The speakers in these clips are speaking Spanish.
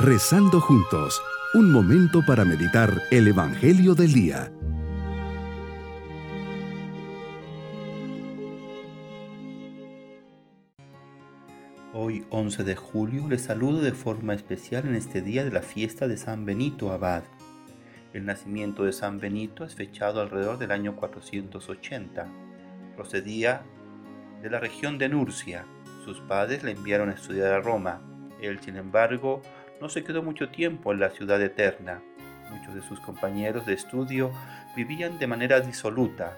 Rezando juntos, un momento para meditar el Evangelio del Día. Hoy 11 de julio les saludo de forma especial en este día de la fiesta de San Benito Abad. El nacimiento de San Benito es fechado alrededor del año 480. Procedía de la región de Nurcia. Sus padres le enviaron a estudiar a Roma. Él, sin embargo, no se quedó mucho tiempo en la ciudad eterna. Muchos de sus compañeros de estudio vivían de manera disoluta.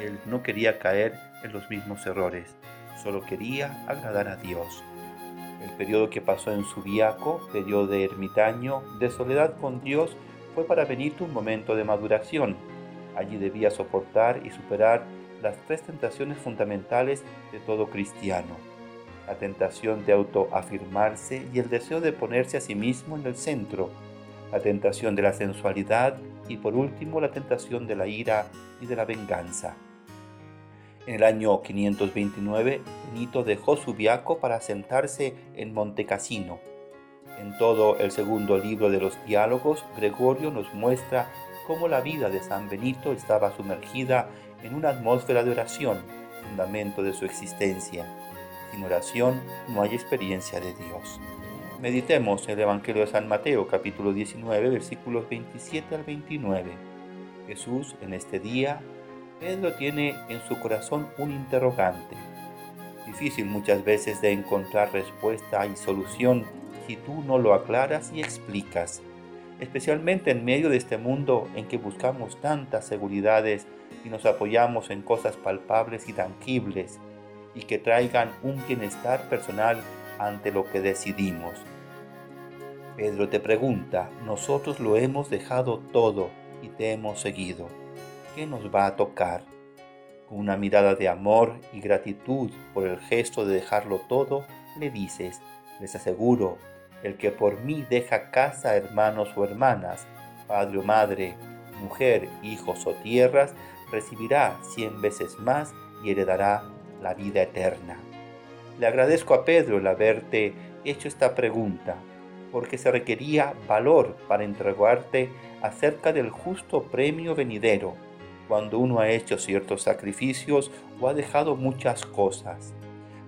Él no quería caer en los mismos errores, solo quería agradar a Dios. El periodo que pasó en Subiaco, periodo de ermitaño, de soledad con Dios, fue para Benito un momento de maduración. Allí debía soportar y superar las tres tentaciones fundamentales de todo cristiano. La tentación de autoafirmarse y el deseo de ponerse a sí mismo en el centro. La tentación de la sensualidad y por último la tentación de la ira y de la venganza. En el año 529, Benito dejó Subiaco para sentarse en Montecassino en todo el segundo libro de los diálogos, Gregorio nos muestra cómo la vida de San Benito estaba sumergida en una atmósfera de oración, fundamento de su existencia. Sin oración no hay experiencia de Dios. Meditemos el Evangelio de San Mateo capítulo 19 versículos 27 al 29. Jesús en este día, Pedro tiene en su corazón un interrogante. Difícil muchas veces de encontrar respuesta y solución si tú no lo aclaras y explicas, especialmente en medio de este mundo en que buscamos tantas seguridades y nos apoyamos en cosas palpables y tangibles y que traigan un bienestar personal ante lo que decidimos. Pedro te pregunta, nosotros lo hemos dejado todo y te hemos seguido. ¿Qué nos va a tocar? Con una mirada de amor y gratitud por el gesto de dejarlo todo, le dices, les aseguro el que por mí deja casa, hermanos o hermanas, padre o madre, mujer, hijos o tierras, recibirá cien veces más y heredará la vida eterna. Le agradezco a Pedro el haberte hecho esta pregunta, porque se requería valor para entregarte acerca del justo premio venidero, cuando uno ha hecho ciertos sacrificios o ha dejado muchas cosas.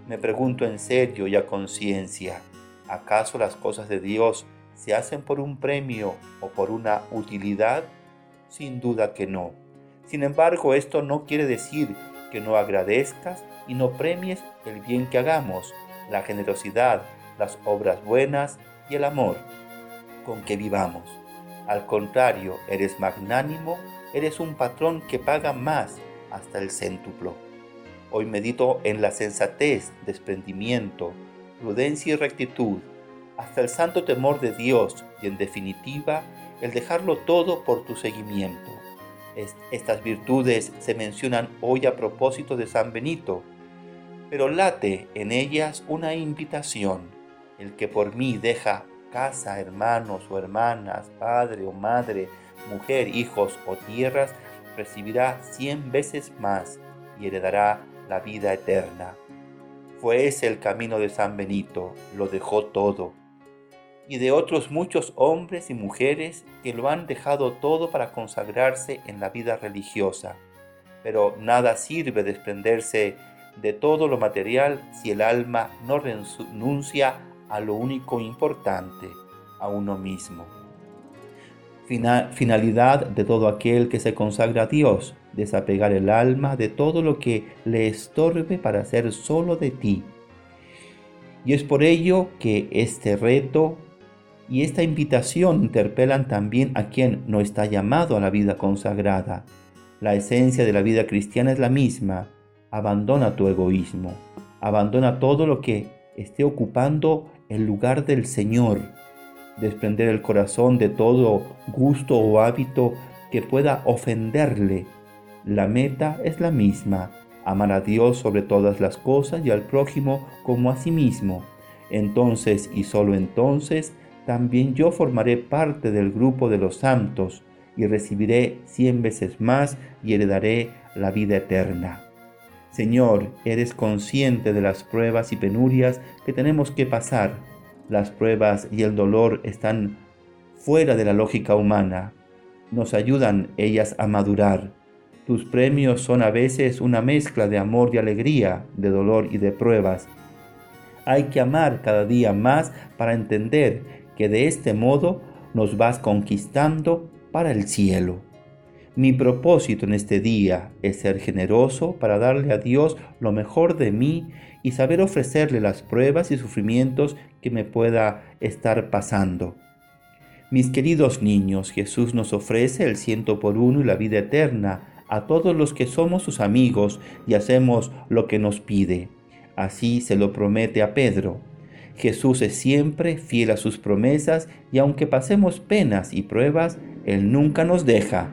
Me pregunto en serio y a conciencia, ¿Acaso las cosas de Dios se hacen por un premio o por una utilidad? Sin duda que no. Sin embargo, esto no quiere decir que no agradezcas y no premies el bien que hagamos, la generosidad, las obras buenas y el amor con que vivamos. Al contrario, eres magnánimo, eres un patrón que paga más hasta el céntuplo. Hoy medito en la sensatez, desprendimiento, prudencia y rectitud, hasta el santo temor de Dios y en definitiva el dejarlo todo por tu seguimiento. estas virtudes se mencionan hoy a propósito de San Benito, pero late en ellas una invitación. El que por mí deja casa, hermanos o hermanas, padre o madre, mujer, hijos o tierras, recibirá cien veces más y heredará la vida eterna. Fue ese el camino de San Benito, lo dejó todo. Y de otros muchos hombres y mujeres que lo han dejado todo para consagrarse en la vida religiosa. Pero nada sirve desprenderse de todo lo material si el alma no renuncia a lo único importante, a uno mismo finalidad de todo aquel que se consagra a Dios, desapegar el alma de todo lo que le estorbe para ser solo de ti. Y es por ello que este reto y esta invitación interpelan también a quien no está llamado a la vida consagrada. La esencia de la vida cristiana es la misma. Abandona tu egoísmo. Abandona todo lo que esté ocupando el lugar del Señor desprender el corazón de todo gusto o hábito que pueda ofenderle. La meta es la misma, amar a Dios sobre todas las cosas y al prójimo como a sí mismo. Entonces y solo entonces también yo formaré parte del grupo de los santos y recibiré cien veces más y heredaré la vida eterna. Señor, eres consciente de las pruebas y penurias que tenemos que pasar Las pruebas y el dolor están fuera de la lógica humana. Nos ayudan ellas a madurar. Tus premios son a veces una mezcla de amor y alegría, de dolor y de pruebas. Hay que amar cada día más para entender que de este modo nos vas conquistando para el cielo. Mi propósito en este día es ser generoso para darle a Dios lo mejor de mí y saber ofrecerle las pruebas y sufrimientos que me pueda estar pasando. Mis queridos niños, Jesús nos ofrece el ciento por uno y la vida eterna a todos los que somos sus amigos y hacemos lo que nos pide. Así se lo promete a Pedro. Jesús es siempre fiel a sus promesas y aunque pasemos penas y pruebas, Él nunca nos deja,